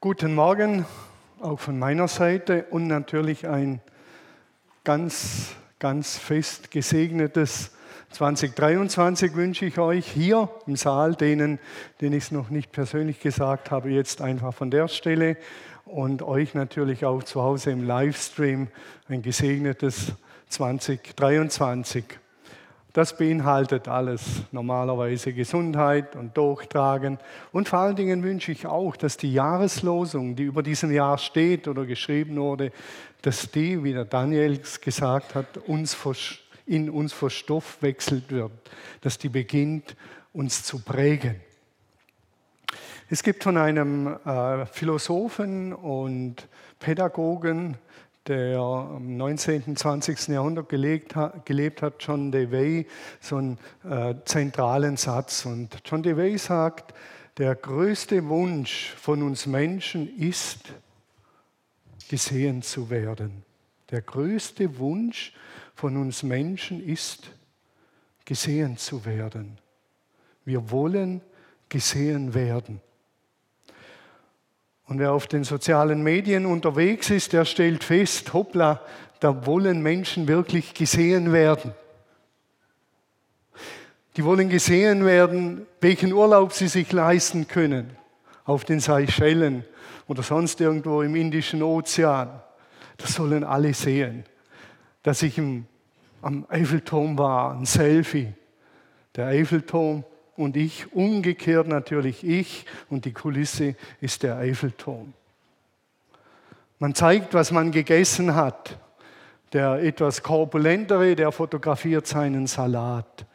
Guten Morgen auch von meiner Seite und natürlich ein ganz, ganz fest gesegnetes 2023 wünsche ich euch hier im Saal, denen, denen ich es noch nicht persönlich gesagt habe, jetzt einfach von der Stelle und euch natürlich auch zu Hause im Livestream ein gesegnetes 2023. Das beinhaltet alles normalerweise Gesundheit und Durchtragen. Und vor allen Dingen wünsche ich auch, dass die Jahreslosung, die über diesem Jahr steht oder geschrieben wurde, dass die, wie der Daniel gesagt hat, uns in uns verstoffwechselt wird, dass die beginnt, uns zu prägen. Es gibt von einem äh, Philosophen und Pädagogen, der im 19. und 20. Jahrhundert gelebt hat, gelebt hat John Dewey, so einen äh, zentralen Satz. Und John Dewey sagt, der größte Wunsch von uns Menschen ist, gesehen zu werden. Der größte Wunsch von uns Menschen ist, gesehen zu werden. Wir wollen gesehen werden. Und wer auf den sozialen Medien unterwegs ist, der stellt fest, hoppla, da wollen Menschen wirklich gesehen werden. Die wollen gesehen werden, welchen Urlaub sie sich leisten können. Auf den Seychellen oder sonst irgendwo im Indischen Ozean. Das sollen alle sehen. Dass ich im, am Eiffelturm war, ein Selfie. Der Eiffelturm und ich, umgekehrt natürlich ich und die Kulisse ist der Eiffelturm. Man zeigt, was man gegessen hat. Der etwas korpulentere, der fotografiert seinen Salat.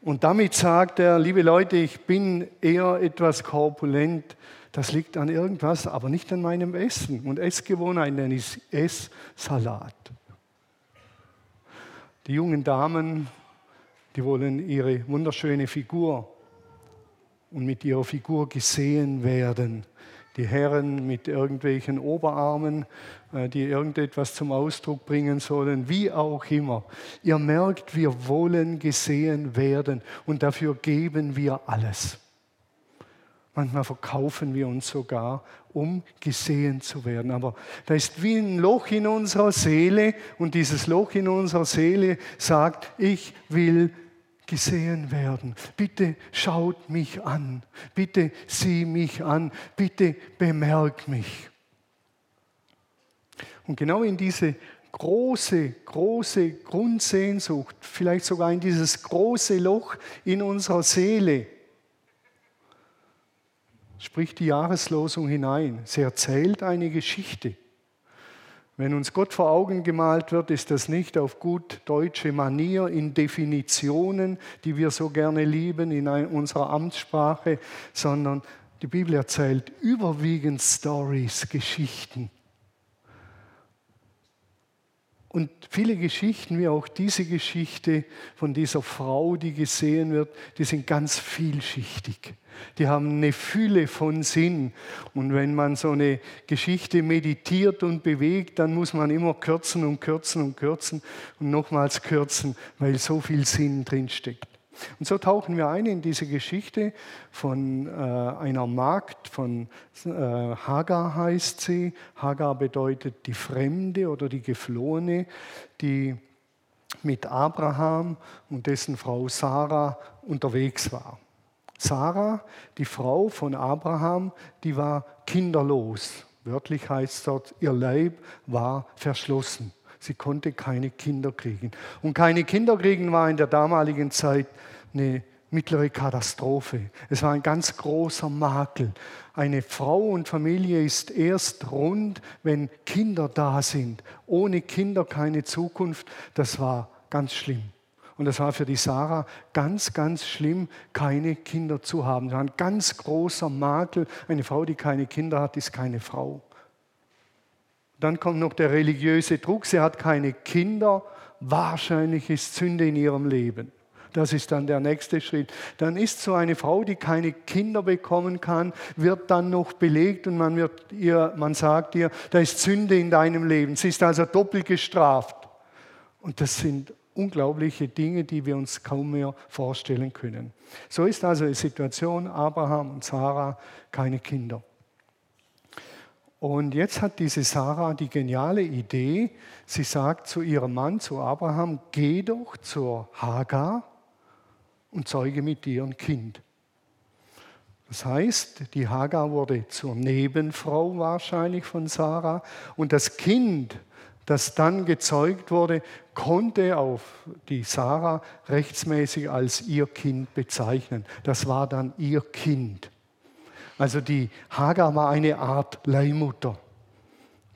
Und damit sagt er, liebe Leute, ich bin eher etwas korpulent. Das liegt an irgendwas, aber nicht an meinem Essen und Essgewohnheiten, denn ich esse Salat. Die jungen Damen die wollen ihre wunderschöne Figur und mit ihrer Figur gesehen werden. Die Herren mit irgendwelchen Oberarmen, äh, die irgendetwas zum Ausdruck bringen sollen, wie auch immer. Ihr merkt, wir wollen gesehen werden und dafür geben wir alles. Manchmal verkaufen wir uns sogar, um gesehen zu werden. Aber da ist wie ein Loch in unserer Seele und dieses Loch in unserer Seele sagt, ich will gesehen werden. Bitte schaut mich an. Bitte sieh mich an. Bitte bemerk mich. Und genau in diese große, große Grundsehnsucht, vielleicht sogar in dieses große Loch in unserer Seele, spricht die Jahreslosung hinein. Sie erzählt eine Geschichte. Wenn uns Gott vor Augen gemalt wird, ist das nicht auf gut deutsche Manier in Definitionen, die wir so gerne lieben in unserer Amtssprache, sondern die Bibel erzählt überwiegend Stories, Geschichten. Und viele Geschichten, wie auch diese Geschichte von dieser Frau, die gesehen wird, die sind ganz vielschichtig. Die haben eine Fülle von Sinn. Und wenn man so eine Geschichte meditiert und bewegt, dann muss man immer kürzen und kürzen und kürzen und nochmals kürzen, weil so viel Sinn drinsteckt. Und so tauchen wir ein in diese Geschichte von äh, einer Magd, von äh, Hagar heißt sie. Hagar bedeutet die Fremde oder die Geflohene, die mit Abraham und dessen Frau Sarah unterwegs war. Sarah, die Frau von Abraham, die war kinderlos. Wörtlich heißt dort, ihr Leib war verschlossen. Sie konnte keine Kinder kriegen. Und keine Kinder kriegen war in der damaligen Zeit eine mittlere Katastrophe. Es war ein ganz großer Makel. Eine Frau und Familie ist erst rund, wenn Kinder da sind. Ohne Kinder keine Zukunft. Das war ganz schlimm. Und das war für die Sarah ganz, ganz schlimm, keine Kinder zu haben. Das war ein ganz großer Makel. Eine Frau, die keine Kinder hat, ist keine Frau. Dann kommt noch der religiöse Druck. Sie hat keine Kinder. Wahrscheinlich ist Sünde in ihrem Leben. Das ist dann der nächste Schritt. Dann ist so eine Frau, die keine Kinder bekommen kann, wird dann noch belegt und man, wird ihr, man sagt ihr, da ist Sünde in deinem Leben. Sie ist also doppelt gestraft. Und das sind unglaubliche Dinge, die wir uns kaum mehr vorstellen können. So ist also die Situation Abraham und Sarah keine Kinder. Und jetzt hat diese Sarah die geniale Idee, sie sagt zu ihrem Mann, zu Abraham, geh doch zur Hagar und zeuge mit dir ein Kind. Das heißt, die Hagar wurde zur Nebenfrau wahrscheinlich von Sarah und das Kind, das dann gezeugt wurde, konnte auf die Sarah rechtsmäßig als ihr Kind bezeichnen. Das war dann ihr Kind. Also die Hagar war eine Art Leihmutter.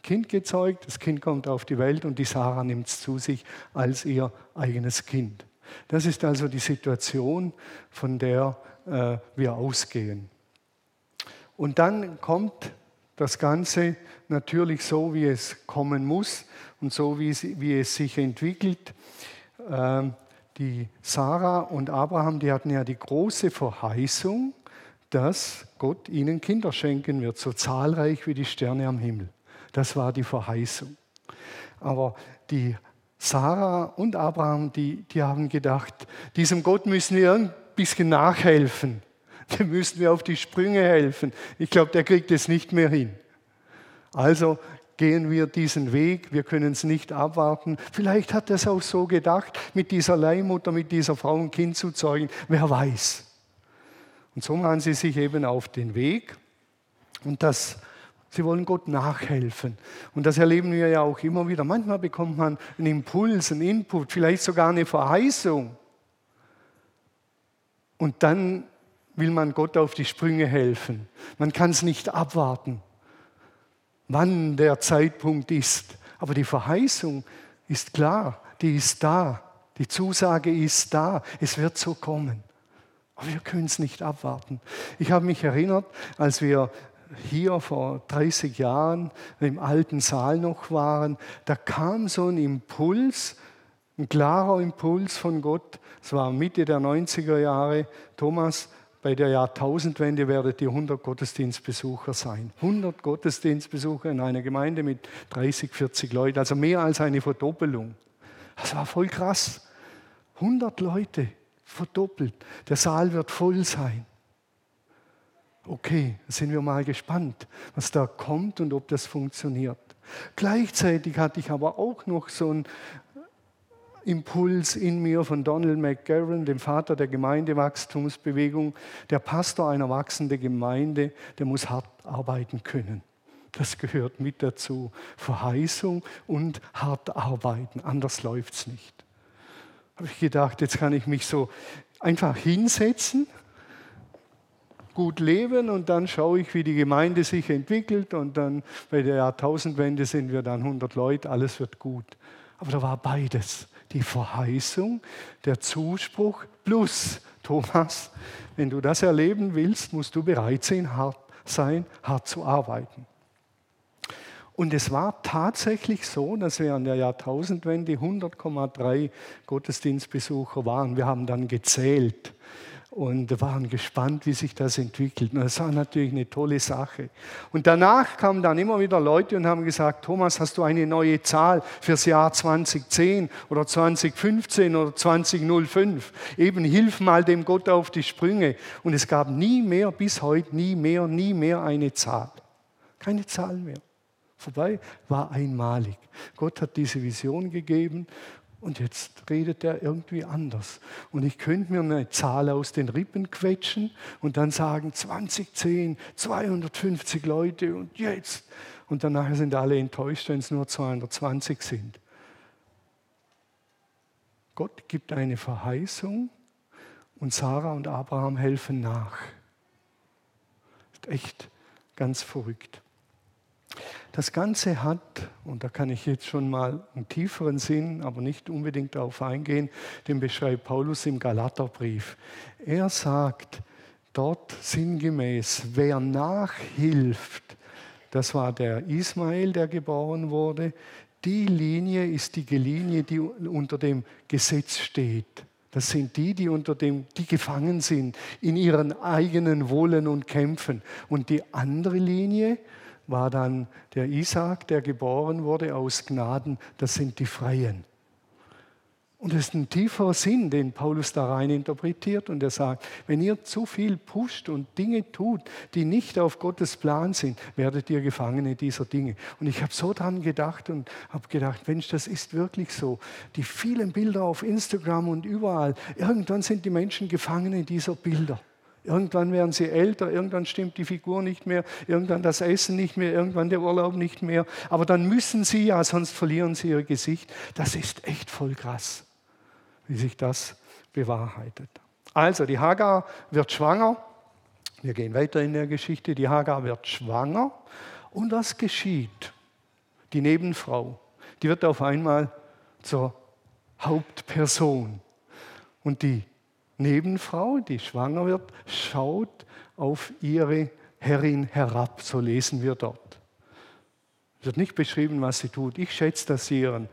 Kind gezeugt, das Kind kommt auf die Welt und die Sarah nimmt es zu sich als ihr eigenes Kind. Das ist also die Situation, von der äh, wir ausgehen. Und dann kommt das Ganze natürlich so, wie es kommen muss und so, wie es, wie es sich entwickelt. Ähm, die Sarah und Abraham, die hatten ja die große Verheißung, dass Gott ihnen Kinder schenken wird, so zahlreich wie die Sterne am Himmel. Das war die Verheißung. Aber die Sarah und Abraham, die, die haben gedacht, diesem Gott müssen wir ein bisschen nachhelfen. Dem müssen wir auf die Sprünge helfen. Ich glaube, der kriegt es nicht mehr hin. Also gehen wir diesen Weg, wir können es nicht abwarten. Vielleicht hat er es auch so gedacht, mit dieser Leihmutter, mit dieser Frau ein Kind zu zeugen. Wer weiß. Und so machen sie sich eben auf den Weg. Und das, sie wollen Gott nachhelfen. Und das erleben wir ja auch immer wieder. Manchmal bekommt man einen Impuls, einen Input, vielleicht sogar eine Verheißung. Und dann will man Gott auf die Sprünge helfen. Man kann es nicht abwarten, wann der Zeitpunkt ist. Aber die Verheißung ist klar, die ist da. Die Zusage ist da. Es wird so kommen. Aber wir können es nicht abwarten. Ich habe mich erinnert, als wir hier vor 30 Jahren im alten Saal noch waren, da kam so ein Impuls, ein klarer Impuls von Gott. Es war Mitte der 90er Jahre. Thomas, bei der Jahrtausendwende werdet ihr 100 Gottesdienstbesucher sein. 100 Gottesdienstbesucher in einer Gemeinde mit 30, 40 Leuten, also mehr als eine Verdoppelung. Das war voll krass. 100 Leute verdoppelt. Der Saal wird voll sein. Okay, sind wir mal gespannt, was da kommt und ob das funktioniert. Gleichzeitig hatte ich aber auch noch so einen Impuls in mir von Donald McGarren, dem Vater der Gemeindewachstumsbewegung. Der Pastor einer wachsenden Gemeinde, der muss hart arbeiten können. Das gehört mit dazu. Verheißung und hart arbeiten, anders läuft es nicht habe ich gedacht, jetzt kann ich mich so einfach hinsetzen, gut leben und dann schaue ich, wie die Gemeinde sich entwickelt und dann bei der Jahrtausendwende sind wir dann 100 Leute, alles wird gut. Aber da war beides, die Verheißung, der Zuspruch plus Thomas, wenn du das erleben willst, musst du bereit sein, hart, sein, hart zu arbeiten. Und es war tatsächlich so, dass wir an der Jahrtausendwende 100,3 Gottesdienstbesucher waren. Wir haben dann gezählt und waren gespannt, wie sich das entwickelt. Und das war natürlich eine tolle Sache. Und danach kamen dann immer wieder Leute und haben gesagt, Thomas, hast du eine neue Zahl fürs Jahr 2010 oder 2015 oder 2005? Eben hilf mal dem Gott auf die Sprünge. Und es gab nie mehr, bis heute nie mehr, nie mehr eine Zahl. Keine Zahl mehr vorbei, war einmalig. Gott hat diese Vision gegeben und jetzt redet er irgendwie anders. Und ich könnte mir eine Zahl aus den Rippen quetschen und dann sagen 2010, 250 Leute und jetzt. Und danach sind alle enttäuscht, wenn es nur 220 sind. Gott gibt eine Verheißung und Sarah und Abraham helfen nach. Ist echt ganz verrückt. Das Ganze hat, und da kann ich jetzt schon mal einen tieferen Sinn, aber nicht unbedingt darauf eingehen, den beschreibt Paulus im Galaterbrief. Er sagt dort sinngemäß, wer nachhilft, das war der Ismael, der geboren wurde, die Linie ist die Linie, die unter dem Gesetz steht. Das sind die, die unter dem, die gefangen sind in ihren eigenen Wollen und Kämpfen. Und die andere Linie, war dann der Isaac, der geboren wurde aus Gnaden, das sind die Freien. Und das ist ein tieferer Sinn, den Paulus da rein interpretiert. Und er sagt, wenn ihr zu viel pusht und Dinge tut, die nicht auf Gottes Plan sind, werdet ihr Gefangene dieser Dinge. Und ich habe so dran gedacht und habe gedacht, Mensch, das ist wirklich so. Die vielen Bilder auf Instagram und überall, irgendwann sind die Menschen Gefangene dieser Bilder. Irgendwann werden sie älter, irgendwann stimmt die Figur nicht mehr, irgendwann das Essen nicht mehr, irgendwann der Urlaub nicht mehr. Aber dann müssen sie ja, sonst verlieren sie ihr Gesicht. Das ist echt voll krass wie sich das bewahrheitet. Also, die Hagar wird schwanger. Wir gehen weiter in der Geschichte. Die Hagar wird schwanger. Und was geschieht? Die Nebenfrau, die wird auf einmal zur Hauptperson. Und die Nebenfrau, die schwanger wird, schaut auf ihre Herrin herab. So lesen wir dort. Es wird nicht beschrieben, was sie tut. Ich schätze, dass sie ihren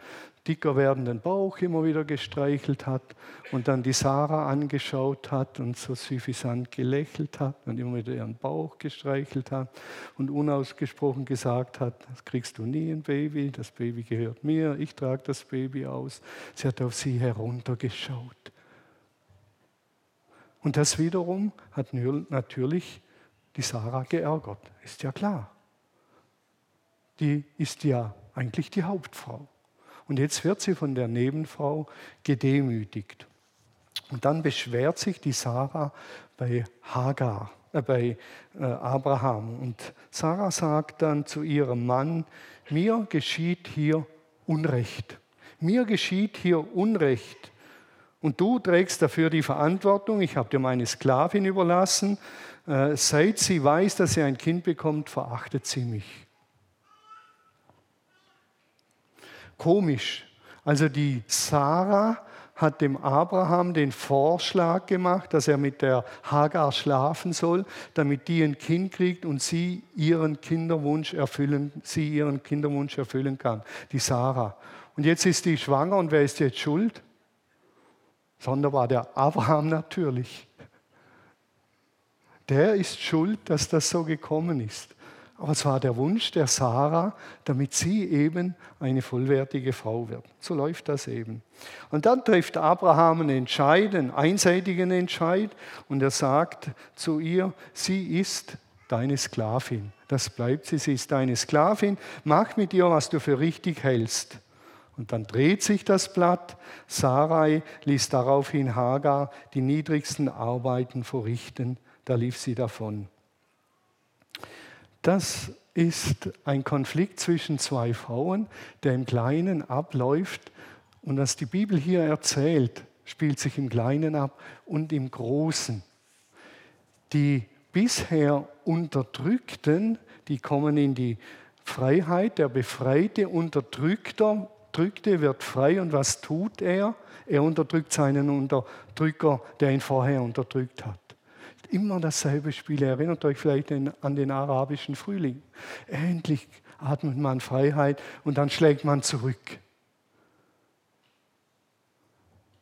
dicker werdenden Bauch immer wieder gestreichelt hat und dann die Sarah angeschaut hat und so süffisant gelächelt hat und immer wieder ihren Bauch gestreichelt hat und unausgesprochen gesagt hat, das kriegst du nie ein Baby, das Baby gehört mir, ich trage das Baby aus. Sie hat auf sie heruntergeschaut. Und das wiederum hat natürlich die Sarah geärgert, ist ja klar. Die ist ja eigentlich die Hauptfrau. Und jetzt wird sie von der Nebenfrau gedemütigt. Und dann beschwert sich die Sarah bei Hagar, äh, bei äh, Abraham. Und Sarah sagt dann zu ihrem Mann, mir geschieht hier Unrecht. Mir geschieht hier Unrecht. Und du trägst dafür die Verantwortung. Ich habe dir meine Sklavin überlassen. Äh, seit sie weiß, dass sie ein Kind bekommt, verachtet sie mich. Komisch. Also die Sarah hat dem Abraham den Vorschlag gemacht, dass er mit der Hagar schlafen soll, damit die ein Kind kriegt und sie ihren Kinderwunsch erfüllen, sie ihren Kinderwunsch erfüllen kann, die Sarah. Und jetzt ist die schwanger und wer ist jetzt schuld? Sonderbar der Abraham natürlich. Der ist schuld, dass das so gekommen ist. Aber es war der Wunsch der Sarah, damit sie eben eine vollwertige Frau wird. So läuft das eben. Und dann trifft Abraham einen Entscheid, einseitigen Entscheid, und er sagt zu ihr, sie ist deine Sklavin. Das bleibt sie, sie ist deine Sklavin. Mach mit ihr, was du für richtig hältst. Und dann dreht sich das Blatt. Sarai ließ daraufhin Hagar die niedrigsten Arbeiten verrichten. Da lief sie davon. Das ist ein Konflikt zwischen zwei Frauen, der im Kleinen abläuft. Und was die Bibel hier erzählt, spielt sich im Kleinen ab und im Großen. Die bisher Unterdrückten, die kommen in die Freiheit. Der befreite Unterdrückter, Drückte wird frei und was tut er? Er unterdrückt seinen Unterdrücker, der ihn vorher unterdrückt hat immer dasselbe Spiel. Erinnert euch vielleicht an den arabischen Frühling. Endlich atmet man Freiheit und dann schlägt man zurück.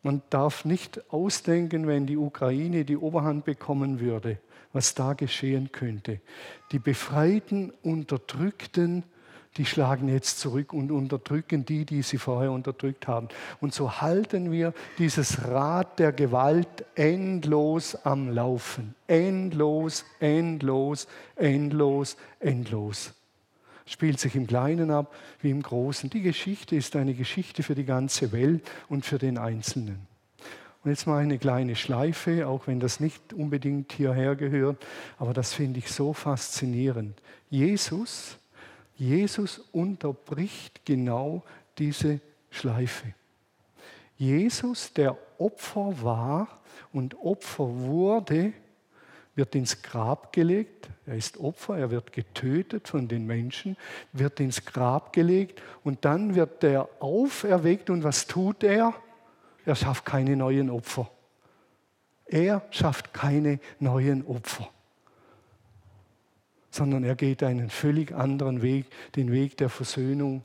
Man darf nicht ausdenken, wenn die Ukraine die Oberhand bekommen würde, was da geschehen könnte. Die befreiten, unterdrückten die schlagen jetzt zurück und unterdrücken die, die sie vorher unterdrückt haben. Und so halten wir dieses Rad der Gewalt endlos am Laufen. Endlos, endlos, endlos, endlos. Spielt sich im Kleinen ab wie im Großen. Die Geschichte ist eine Geschichte für die ganze Welt und für den Einzelnen. Und jetzt mal eine kleine Schleife, auch wenn das nicht unbedingt hierher gehört, aber das finde ich so faszinierend. Jesus Jesus unterbricht genau diese Schleife. Jesus, der Opfer war und Opfer wurde, wird ins Grab gelegt. Er ist Opfer, er wird getötet von den Menschen, wird ins Grab gelegt und dann wird er auferweckt. Und was tut er? Er schafft keine neuen Opfer. Er schafft keine neuen Opfer sondern er geht einen völlig anderen Weg, den Weg der Versöhnung,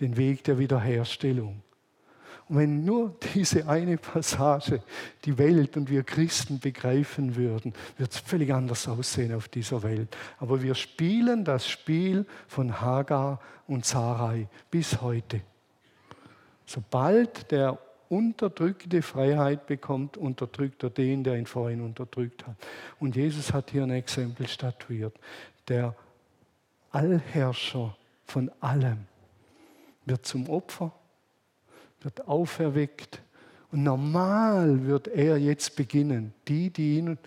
den Weg der Wiederherstellung. Und wenn nur diese eine Passage die Welt und wir Christen begreifen würden, wird es völlig anders aussehen auf dieser Welt. Aber wir spielen das Spiel von Hagar und Sarai bis heute. Sobald der Unterdrückte Freiheit bekommt, unterdrückt er den, der ihn vorhin unterdrückt hat. Und Jesus hat hier ein Exempel statuiert. Der Allherrscher von allem wird zum Opfer, wird auferweckt. Und normal wird er jetzt beginnen, die, die ihn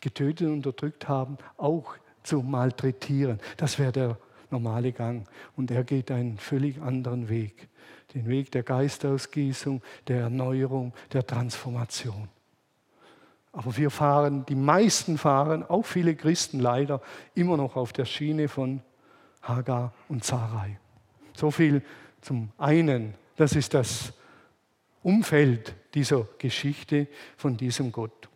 getötet und unterdrückt haben, auch zu malträtieren. Das wäre der normale Gang. Und er geht einen völlig anderen Weg. Den Weg der Geistausgießung, der Erneuerung, der Transformation. Aber wir fahren, die meisten fahren, auch viele Christen leider, immer noch auf der Schiene von Hagar und Sarai. So viel zum einen. Das ist das Umfeld dieser Geschichte von diesem Gott.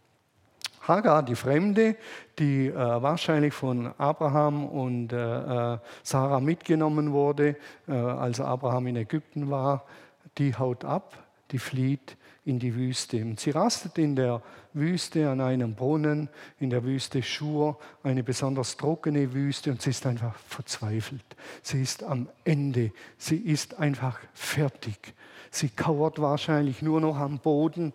Hagar, die Fremde, die äh, wahrscheinlich von Abraham und äh, äh, Sarah mitgenommen wurde, äh, als Abraham in Ägypten war, die haut ab, die flieht in die Wüste. Und sie rastet in der Wüste an einem Brunnen, in der Wüste Schur, eine besonders trockene Wüste und sie ist einfach verzweifelt. Sie ist am Ende, sie ist einfach fertig. Sie kauert wahrscheinlich nur noch am Boden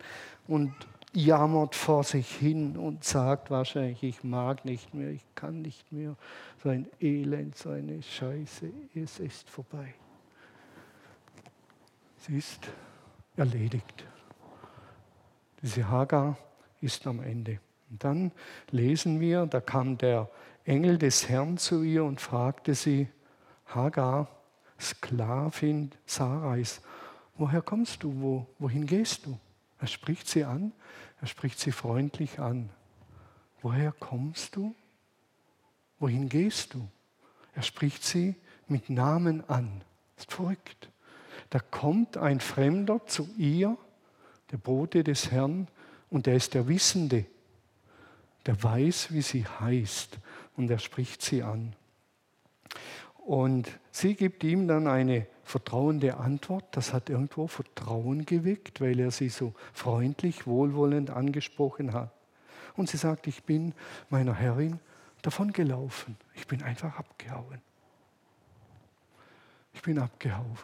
und jammert vor sich hin und sagt wahrscheinlich, ich mag nicht mehr, ich kann nicht mehr, so ein Elend, so eine Scheiße, es ist vorbei. Sie ist erledigt. Diese Hagar ist am Ende. Und dann lesen wir, da kam der Engel des Herrn zu ihr und fragte sie, Hagar, Sklavin Sarais, woher kommst du, wo, wohin gehst du? Er spricht sie an, er spricht sie freundlich an. Woher kommst du? Wohin gehst du? Er spricht sie mit Namen an. Ist verrückt. Da kommt ein Fremder zu ihr, der Bote des Herrn, und er ist der Wissende. Der weiß, wie sie heißt, und er spricht sie an. Und sie gibt ihm dann eine vertrauende Antwort. Das hat irgendwo Vertrauen geweckt, weil er sie so freundlich, wohlwollend angesprochen hat. Und sie sagt, ich bin meiner Herrin davongelaufen. Ich bin einfach abgehauen. Ich bin abgehauen.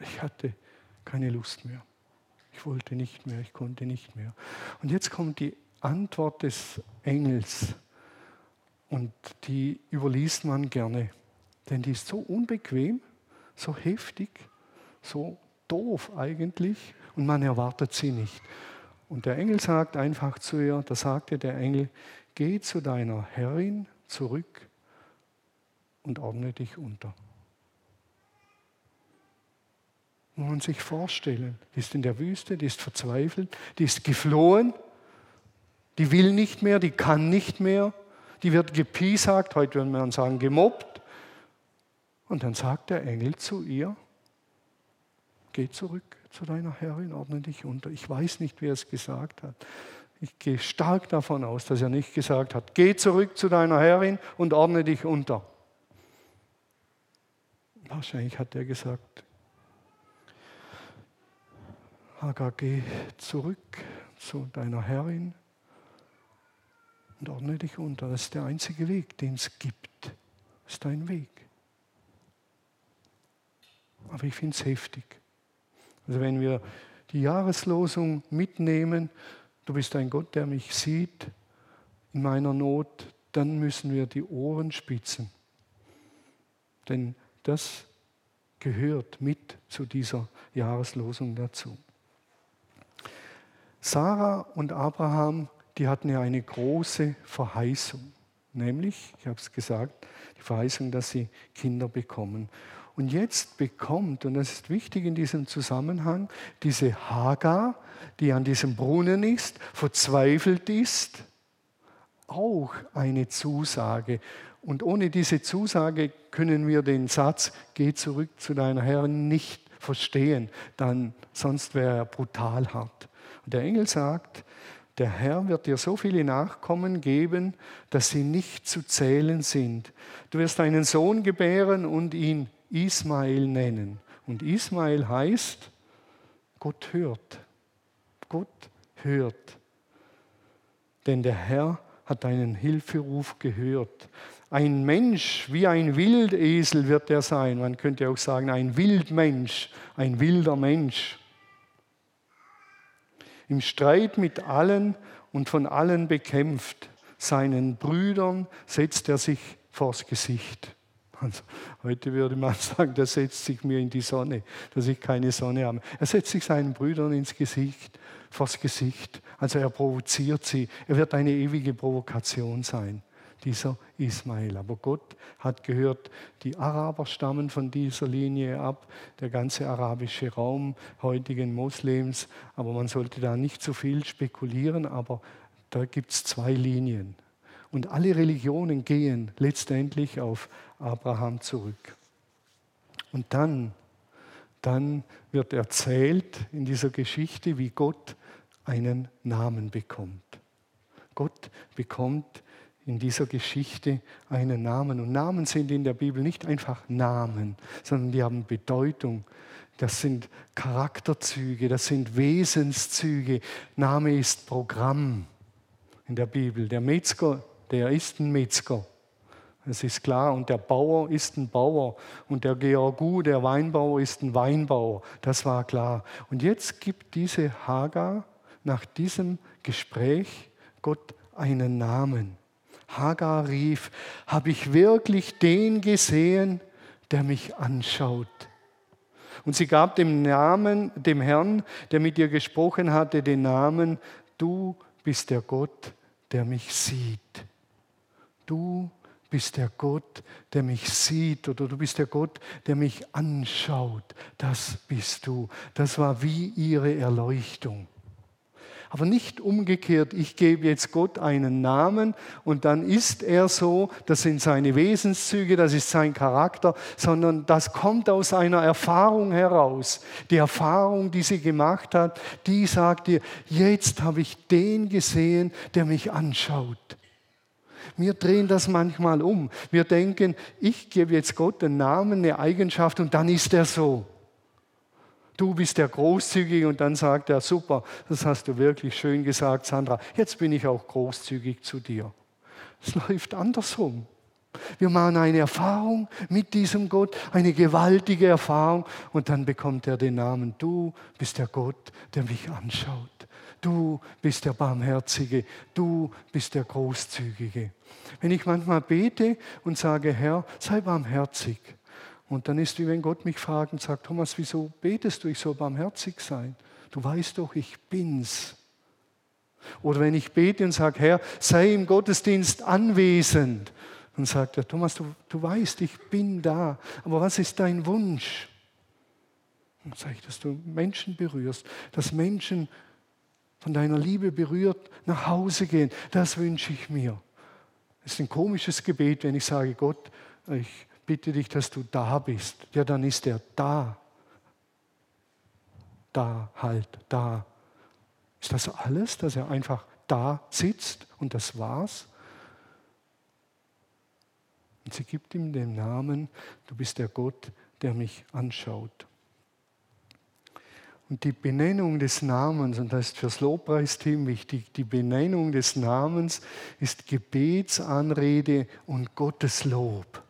Ich hatte keine Lust mehr. Ich wollte nicht mehr, ich konnte nicht mehr. Und jetzt kommt die Antwort des Engels. Und die überliest man gerne. Denn die ist so unbequem, so heftig, so doof eigentlich und man erwartet sie nicht. Und der Engel sagt einfach zu ihr, da sagte der Engel, geh zu deiner Herrin zurück und ordne dich unter. Muss man sich vorstellen, die ist in der Wüste, die ist verzweifelt, die ist geflohen, die will nicht mehr, die kann nicht mehr, die wird gepiesagt, heute würde man sagen gemobbt, und dann sagt der Engel zu ihr, geh zurück zu deiner Herrin, ordne dich unter. Ich weiß nicht, wer es gesagt hat. Ich gehe stark davon aus, dass er nicht gesagt hat, geh zurück zu deiner Herrin und ordne dich unter. Wahrscheinlich hat er gesagt, Hagar, geh zurück zu deiner Herrin und ordne dich unter. Das ist der einzige Weg, den es gibt. Das ist dein Weg. Aber ich finde es heftig. Also wenn wir die Jahreslosung mitnehmen, du bist ein Gott, der mich sieht in meiner Not, dann müssen wir die Ohren spitzen. Denn das gehört mit zu dieser Jahreslosung dazu. Sarah und Abraham, die hatten ja eine große Verheißung, nämlich, ich habe es gesagt, die Verheißung, dass sie Kinder bekommen. Und jetzt bekommt, und das ist wichtig in diesem Zusammenhang, diese Hagar, die an diesem Brunnen ist, verzweifelt ist, auch eine Zusage. Und ohne diese Zusage können wir den Satz, geh zurück zu deiner Herrin, nicht verstehen, dann sonst wäre er brutal hart. Und der Engel sagt, der Herr wird dir so viele Nachkommen geben, dass sie nicht zu zählen sind. Du wirst einen Sohn gebären und ihn Ismael nennen. Und Ismael heißt, Gott hört. Gott hört. Denn der Herr hat deinen Hilferuf gehört. Ein Mensch wie ein Wildesel wird er sein. Man könnte auch sagen, ein Wildmensch, ein wilder Mensch. Im Streit mit allen und von allen bekämpft. Seinen Brüdern setzt er sich vors Gesicht. Also, heute würde man sagen, der setzt sich mir in die Sonne, dass ich keine Sonne habe. Er setzt sich seinen Brüdern ins Gesicht, vors Gesicht. Also er provoziert sie. Er wird eine ewige Provokation sein, dieser Ismael. Aber Gott hat gehört, die Araber stammen von dieser Linie ab, der ganze arabische Raum heutigen Moslems. Aber man sollte da nicht zu viel spekulieren, aber da gibt es zwei Linien. Und alle Religionen gehen letztendlich auf Abraham zurück. Und dann, dann wird erzählt in dieser Geschichte, wie Gott einen Namen bekommt. Gott bekommt in dieser Geschichte einen Namen. Und Namen sind in der Bibel nicht einfach Namen, sondern die haben Bedeutung. Das sind Charakterzüge, das sind Wesenszüge. Name ist Programm in der Bibel. Der Metzger der ist ein Metzger. Das ist klar. Und der Bauer ist ein Bauer. Und der Georgu, der Weinbauer, ist ein Weinbauer. Das war klar. Und jetzt gibt diese Hagar nach diesem Gespräch Gott einen Namen. Hagar rief, habe ich wirklich den gesehen, der mich anschaut? Und sie gab dem Namen, dem Herrn, der mit ihr gesprochen hatte, den Namen, du bist der Gott, der mich sieht. Du bist der Gott, der mich sieht oder du bist der Gott, der mich anschaut. Das bist du. Das war wie ihre Erleuchtung. Aber nicht umgekehrt, ich gebe jetzt Gott einen Namen und dann ist er so, das sind seine Wesenszüge, das ist sein Charakter, sondern das kommt aus einer Erfahrung heraus. Die Erfahrung, die sie gemacht hat, die sagt ihr, jetzt habe ich den gesehen, der mich anschaut. Wir drehen das manchmal um. Wir denken, ich gebe jetzt Gott einen Namen, eine Eigenschaft und dann ist er so. Du bist der Großzügige und dann sagt er, super, das hast du wirklich schön gesagt, Sandra, jetzt bin ich auch großzügig zu dir. Es läuft andersrum. Wir machen eine Erfahrung mit diesem Gott, eine gewaltige Erfahrung und dann bekommt er den Namen, du bist der Gott, der mich anschaut. Du bist der Barmherzige, du bist der Großzügige. Wenn ich manchmal bete und sage, Herr, sei barmherzig, und dann ist wie wenn Gott mich fragt und sagt, Thomas, wieso betest du, ich soll barmherzig sein? Du weißt doch, ich bin's. Oder wenn ich bete und sage, Herr, sei im Gottesdienst anwesend, dann sagt er, Thomas, du, du weißt, ich bin da, aber was ist dein Wunsch? Dann sage ich, dass du Menschen berührst, dass Menschen von deiner Liebe berührt nach Hause gehen. Das wünsche ich mir. Es ist ein komisches Gebet, wenn ich sage, Gott, ich bitte dich, dass du da bist. Ja, dann ist er da. Da, halt, da. Ist das alles, dass er einfach da sitzt und das war's? Und sie gibt ihm den Namen, du bist der Gott, der mich anschaut. Und die Benennung des Namens, und das ist fürs Lobpreisteam wichtig, die Benennung des Namens ist Gebetsanrede und Gottes Lob.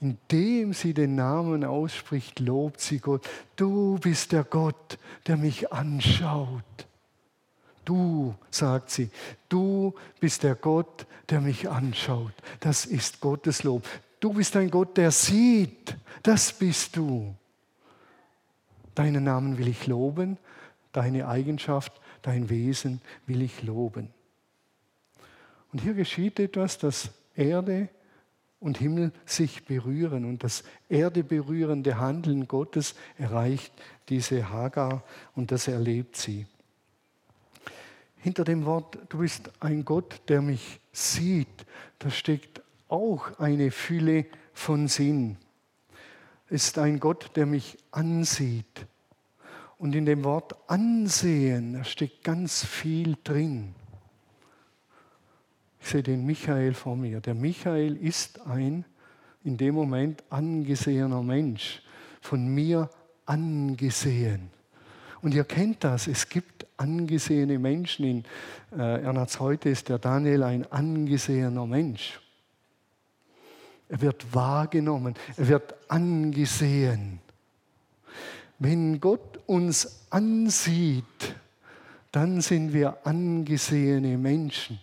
Indem sie den Namen ausspricht, lobt sie Gott. Du bist der Gott, der mich anschaut. Du, sagt sie, du bist der Gott, der mich anschaut. Das ist Gottes Lob. Du bist ein Gott, der sieht. Das bist du. Deinen Namen will ich loben, deine Eigenschaft, dein Wesen will ich loben. Und hier geschieht etwas, dass Erde und Himmel sich berühren und das erdeberührende Handeln Gottes erreicht diese Hagar und das erlebt sie. Hinter dem Wort, du bist ein Gott, der mich sieht, da steckt auch eine Fülle von Sinn. Ist ein Gott, der mich ansieht. Und in dem Wort ansehen, da steckt ganz viel drin. Ich sehe den Michael vor mir. Der Michael ist ein in dem Moment angesehener Mensch, von mir angesehen. Und ihr kennt das, es gibt angesehene Menschen. In äh, Ernst heute ist der Daniel ein angesehener Mensch. Er wird wahrgenommen, er wird angesehen. Wenn Gott uns ansieht, dann sind wir angesehene Menschen.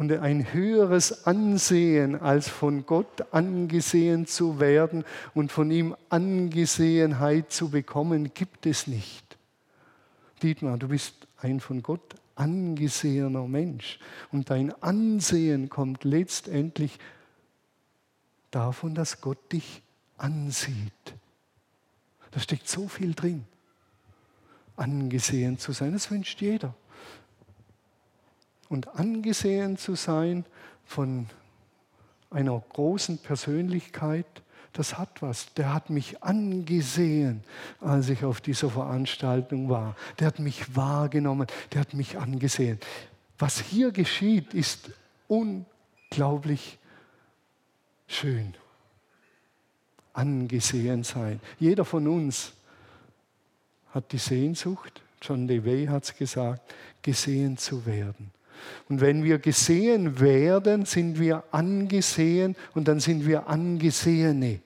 Und ein höheres Ansehen, als von Gott angesehen zu werden und von ihm Angesehenheit zu bekommen, gibt es nicht. Dietmar, du bist ein von Gott angesehener Mensch. Und dein Ansehen kommt letztendlich davon, dass Gott dich ansieht. Da steckt so viel drin. Angesehen zu sein, das wünscht jeder. Und angesehen zu sein von einer großen Persönlichkeit, das hat was. Der hat mich angesehen, als ich auf dieser Veranstaltung war. Der hat mich wahrgenommen, der hat mich angesehen. Was hier geschieht, ist unglaublich schön. Angesehen sein. Jeder von uns hat die Sehnsucht, John DeWay hat es gesagt, gesehen zu werden. Und wenn wir gesehen werden, sind wir angesehen und dann sind wir Angesehene.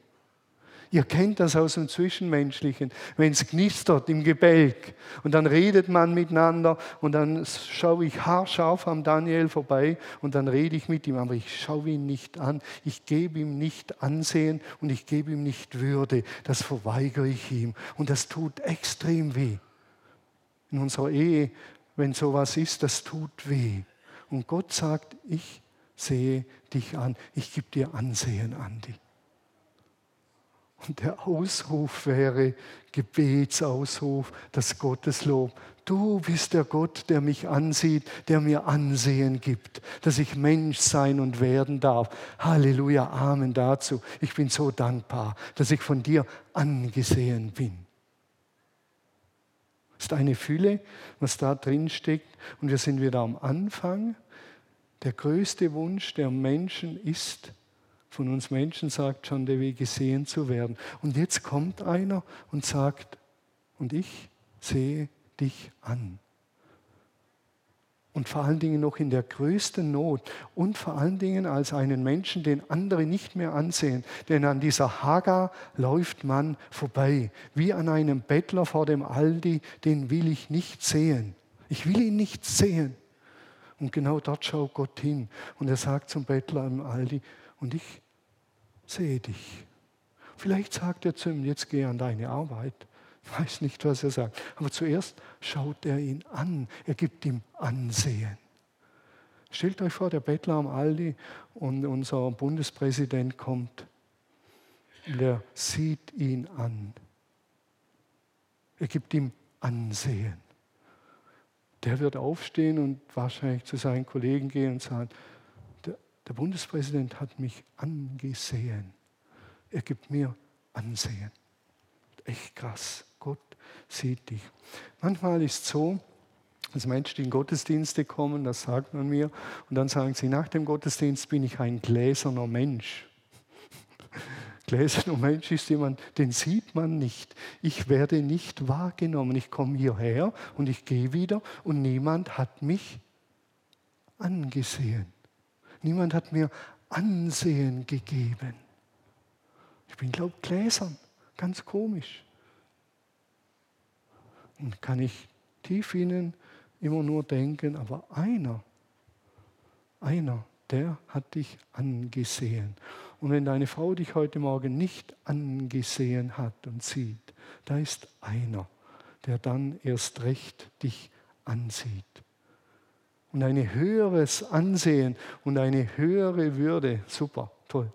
Ihr kennt das aus dem Zwischenmenschlichen, wenn es knistert im Gebälk und dann redet man miteinander und dann schaue ich haarscharf am Daniel vorbei und dann rede ich mit ihm, aber ich schaue ihn nicht an, ich gebe ihm nicht Ansehen und ich gebe ihm nicht Würde. Das verweigere ich ihm und das tut extrem weh. In unserer Ehe, wenn sowas ist, das tut weh. Und Gott sagt, ich sehe dich an, ich gebe dir Ansehen, Andi. Und der Ausruf wäre Gebetsausruf, das Gotteslob. Du bist der Gott, der mich ansieht, der mir Ansehen gibt, dass ich Mensch sein und werden darf. Halleluja, Amen dazu. Ich bin so dankbar, dass ich von dir angesehen bin. Ist eine Fülle, was da drin steckt. Und wir sind wieder am Anfang. Der größte Wunsch der Menschen ist, von uns Menschen sagt schon der Weg gesehen zu werden. Und jetzt kommt einer und sagt, und ich sehe dich an. Und vor allen Dingen noch in der größten Not und vor allen Dingen als einen Menschen, den andere nicht mehr ansehen. Denn an dieser Hagar läuft man vorbei, wie an einem Bettler vor dem Aldi, den will ich nicht sehen. Ich will ihn nicht sehen. Und genau dort schaut Gott hin. Und er sagt zum Bettler im Aldi, und ich sehe dich. Vielleicht sagt er zu ihm, jetzt geh an deine Arbeit. Weiß nicht, was er sagt. Aber zuerst schaut er ihn an. Er gibt ihm Ansehen. Stellt euch vor, der Bettler am Aldi und unser Bundespräsident kommt. Und er sieht ihn an. Er gibt ihm Ansehen. Der wird aufstehen und wahrscheinlich zu seinen Kollegen gehen und sagen, der Bundespräsident hat mich angesehen. Er gibt mir Ansehen. Echt krass. Sieht dich. Manchmal ist es so, dass Menschen, in Gottesdienste kommen, das sagt man mir, und dann sagen sie, nach dem Gottesdienst bin ich ein gläserner Mensch. Gläserner Mensch ist jemand, den sieht man nicht. Ich werde nicht wahrgenommen. Ich komme hierher und ich gehe wieder und niemand hat mich angesehen. Niemand hat mir Ansehen gegeben. Ich bin, glaube ich, gläsern. Ganz komisch. Und kann ich tief innen immer nur denken, aber einer, einer, der hat dich angesehen. Und wenn deine Frau dich heute Morgen nicht angesehen hat und sieht, da ist einer, der dann erst recht dich ansieht und ein höheres Ansehen und eine höhere Würde, super, toll,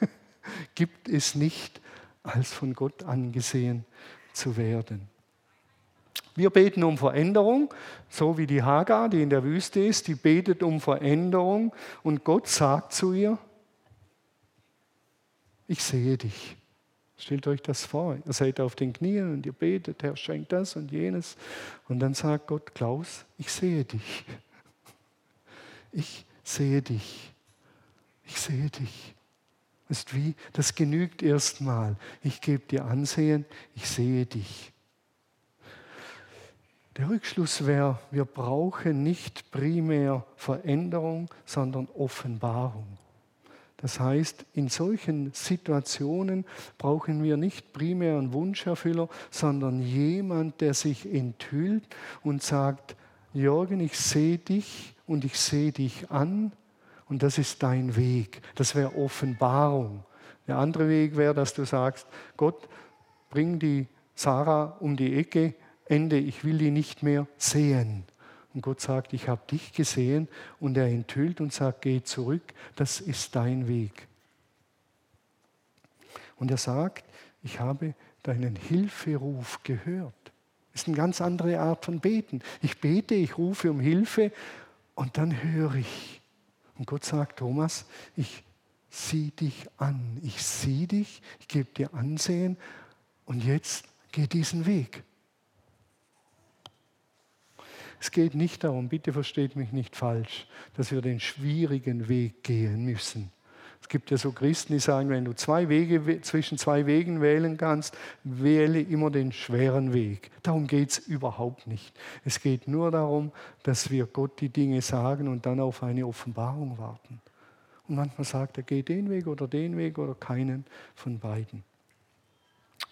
gibt es nicht, als von Gott angesehen zu werden. Wir beten um Veränderung, so wie die Hagar, die in der Wüste ist, die betet um Veränderung und Gott sagt zu ihr, ich sehe dich. Stellt euch das vor, ihr seid auf den Knien und ihr betet, Herr, schenkt das und jenes. Und dann sagt Gott, Klaus, ich sehe dich ich sehe dich. Ich sehe dich. Ist wie, das genügt erstmal. Ich gebe dir Ansehen, ich sehe dich. Der Rückschluss wäre, wir brauchen nicht primär Veränderung, sondern Offenbarung. Das heißt, in solchen Situationen brauchen wir nicht primär einen Wunscherfüller, sondern jemand, der sich enthüllt und sagt, Jürgen, ich sehe dich und ich sehe dich an und das ist dein Weg. Das wäre Offenbarung. Der andere Weg wäre, dass du sagst, Gott, bring die Sarah um die Ecke, Ende, ich will die nicht mehr sehen. Und Gott sagt, ich habe dich gesehen und er enthüllt und sagt, geh zurück, das ist dein Weg. Und er sagt, ich habe deinen Hilferuf gehört. Das ist eine ganz andere Art von Beten. Ich bete, ich rufe um Hilfe und dann höre ich. Und Gott sagt, Thomas, ich sieh dich an. Ich sehe dich, ich gebe dir Ansehen und jetzt geh diesen Weg. Es geht nicht darum, bitte versteht mich nicht falsch, dass wir den schwierigen Weg gehen müssen. Es gibt ja so Christen, die sagen, wenn du zwei Wege, zwischen zwei Wegen wählen kannst, wähle immer den schweren Weg. Darum geht es überhaupt nicht. Es geht nur darum, dass wir Gott die Dinge sagen und dann auf eine Offenbarung warten. Und manchmal sagt er, geh den Weg oder den Weg oder keinen von beiden.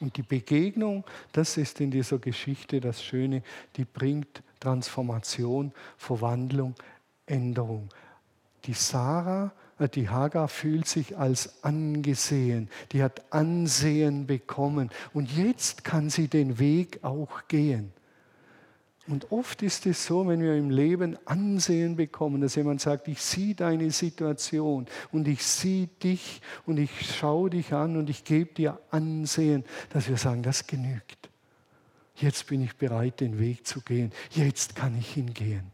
Und die Begegnung, das ist in dieser Geschichte das Schöne, die bringt Transformation, Verwandlung, Änderung. Die Sarah, äh, die Hagar fühlt sich als angesehen, die hat Ansehen bekommen und jetzt kann sie den Weg auch gehen. Und oft ist es so, wenn wir im Leben Ansehen bekommen, dass jemand sagt, ich sehe deine Situation und ich sehe dich und ich schaue dich an und ich gebe dir Ansehen, dass wir sagen, das genügt. Jetzt bin ich bereit, den Weg zu gehen. Jetzt kann ich hingehen.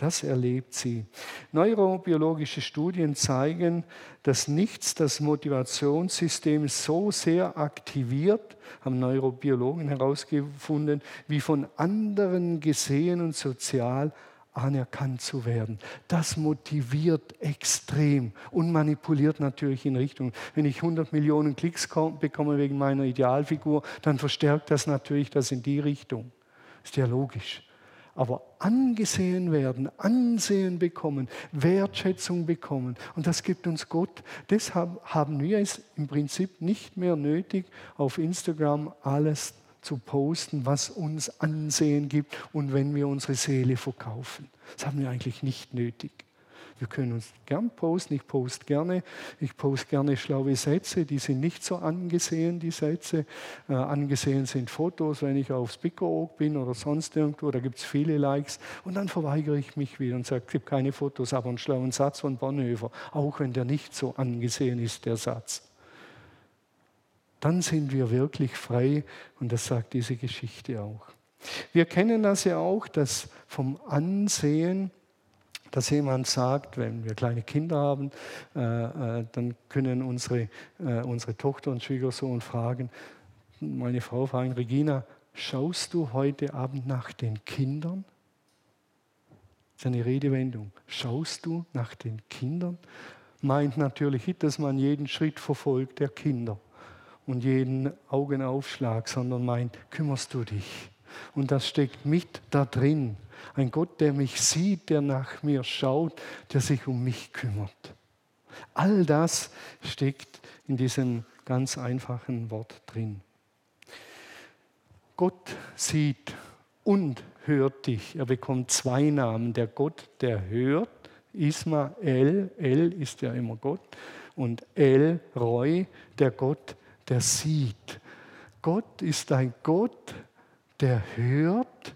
Das erlebt sie. Neurobiologische Studien zeigen, dass nichts das Motivationssystem so sehr aktiviert, haben Neurobiologen herausgefunden, wie von anderen gesehen und sozial anerkannt zu werden. Das motiviert extrem und manipuliert natürlich in Richtung. Wenn ich 100 Millionen Klicks bekomme wegen meiner Idealfigur, dann verstärkt das natürlich das in die Richtung. Ist ja logisch aber angesehen werden, Ansehen bekommen, Wertschätzung bekommen. Und das gibt uns Gott. Deshalb haben wir es im Prinzip nicht mehr nötig, auf Instagram alles zu posten, was uns Ansehen gibt und wenn wir unsere Seele verkaufen. Das haben wir eigentlich nicht nötig. Wir können uns gern posten. Ich poste gerne. Ich poste gerne schlaue Sätze. Die sind nicht so angesehen, die Sätze. Äh, angesehen sind Fotos, wenn ich auf Spickeroog bin oder sonst irgendwo. Da gibt es viele Likes. Und dann verweigere ich mich wieder und sage, es gibt keine Fotos, aber einen schlauen Satz von Bonhoeffer. Auch wenn der nicht so angesehen ist, der Satz. Dann sind wir wirklich frei. Und das sagt diese Geschichte auch. Wir kennen das ja auch, dass vom Ansehen dass jemand sagt, wenn wir kleine Kinder haben, äh, äh, dann können unsere, äh, unsere Tochter und Schwiegersohn fragen, meine Frau fragen, Regina, schaust du heute Abend nach den Kindern? Das ist eine Redewendung. Schaust du nach den Kindern? Meint natürlich dass man jeden Schritt verfolgt der Kinder und jeden Augenaufschlag, sondern meint, kümmerst du dich? Und das steckt mit da drin. Ein Gott, der mich sieht, der nach mir schaut, der sich um mich kümmert. All das steckt in diesem ganz einfachen Wort drin. Gott sieht und hört dich. Er bekommt zwei Namen. Der Gott, der hört, Ismael, El ist ja immer Gott, und El Roy, der Gott, der sieht. Gott ist ein Gott, der hört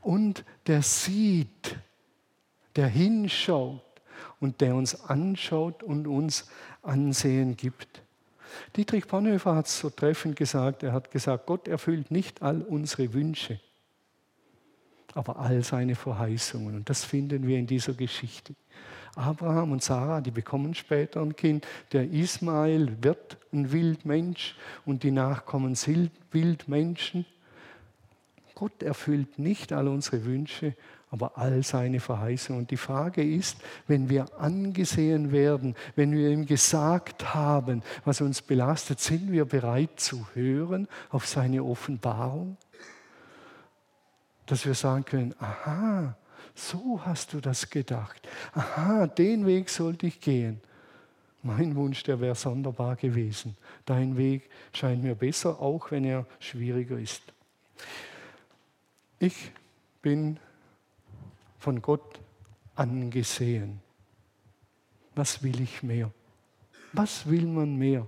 und der sieht, der hinschaut und der uns anschaut und uns Ansehen gibt. Dietrich Bonhoeffer hat es so treffend gesagt, er hat gesagt, Gott erfüllt nicht all unsere Wünsche, aber all seine Verheißungen. Und das finden wir in dieser Geschichte. Abraham und Sarah, die bekommen später ein Kind. Der Ismael wird ein Wildmensch und die Nachkommen sind Wildmenschen. Gott erfüllt nicht all unsere Wünsche, aber all seine Verheißungen. Und die Frage ist, wenn wir angesehen werden, wenn wir ihm gesagt haben, was uns belastet, sind wir bereit zu hören auf seine Offenbarung? Dass wir sagen können, aha, so hast du das gedacht. Aha, den Weg sollte ich gehen. Mein Wunsch, der wäre sonderbar gewesen. Dein Weg scheint mir besser, auch wenn er schwieriger ist. Ich bin von Gott angesehen. Was will ich mehr? Was will man mehr,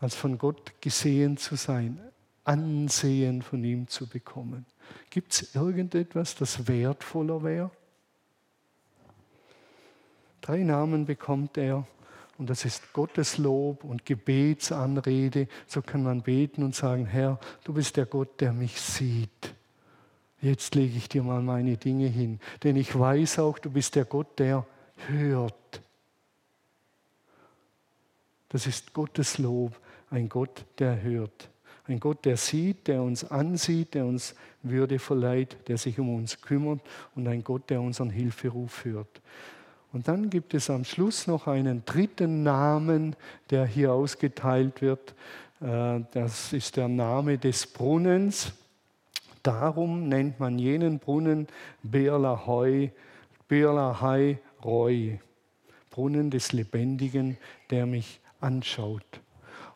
als von Gott gesehen zu sein, Ansehen von ihm zu bekommen? Gibt es irgendetwas, das wertvoller wäre? Drei Namen bekommt er und das ist Gotteslob und Gebetsanrede. So kann man beten und sagen, Herr, du bist der Gott, der mich sieht. Jetzt lege ich dir mal meine Dinge hin, denn ich weiß auch, du bist der Gott, der hört. Das ist Gottes Lob, ein Gott, der hört. Ein Gott, der sieht, der uns ansieht, der uns Würde verleiht, der sich um uns kümmert und ein Gott, der unseren Hilferuf hört. Und dann gibt es am Schluss noch einen dritten Namen, der hier ausgeteilt wird. Äh, das ist der Name des Brunnens. Darum nennt man jenen Brunnen Beerlahoi, Beerlahai Roy, Brunnen des Lebendigen, der mich anschaut.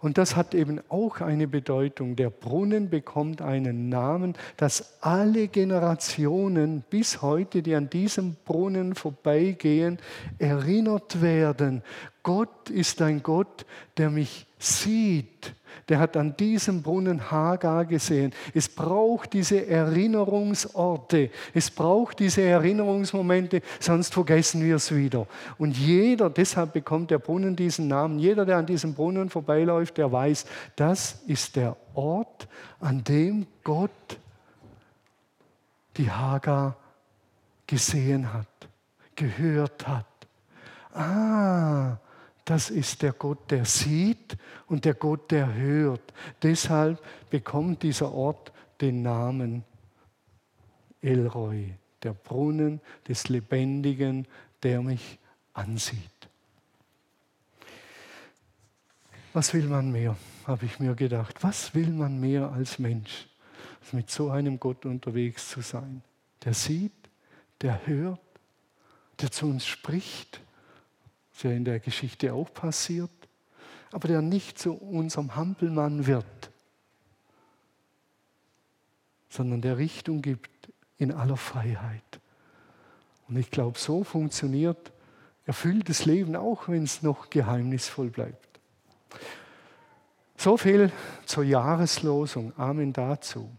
Und das hat eben auch eine Bedeutung. Der Brunnen bekommt einen Namen, dass alle Generationen bis heute, die an diesem Brunnen vorbeigehen, erinnert werden. Gott ist ein Gott, der mich sieht der hat an diesem Brunnen Hagar gesehen. Es braucht diese Erinnerungsorte, es braucht diese Erinnerungsmomente, sonst vergessen wir es wieder. Und jeder, deshalb bekommt der Brunnen diesen Namen, jeder, der an diesem Brunnen vorbeiläuft, der weiß, das ist der Ort, an dem Gott die Hagar gesehen hat, gehört hat. Ah, das ist der Gott, der sieht und der Gott, der hört. Deshalb bekommt dieser Ort den Namen Elroy, der Brunnen des Lebendigen, der mich ansieht. Was will man mehr, habe ich mir gedacht. Was will man mehr als Mensch, als mit so einem Gott unterwegs zu sein, der sieht, der hört, der zu uns spricht, der in der Geschichte auch passiert, aber der nicht zu unserem Hampelmann wird, sondern der Richtung gibt in aller Freiheit. Und ich glaube, so funktioniert erfülltes Leben, auch wenn es noch geheimnisvoll bleibt. So viel zur Jahreslosung. Amen dazu.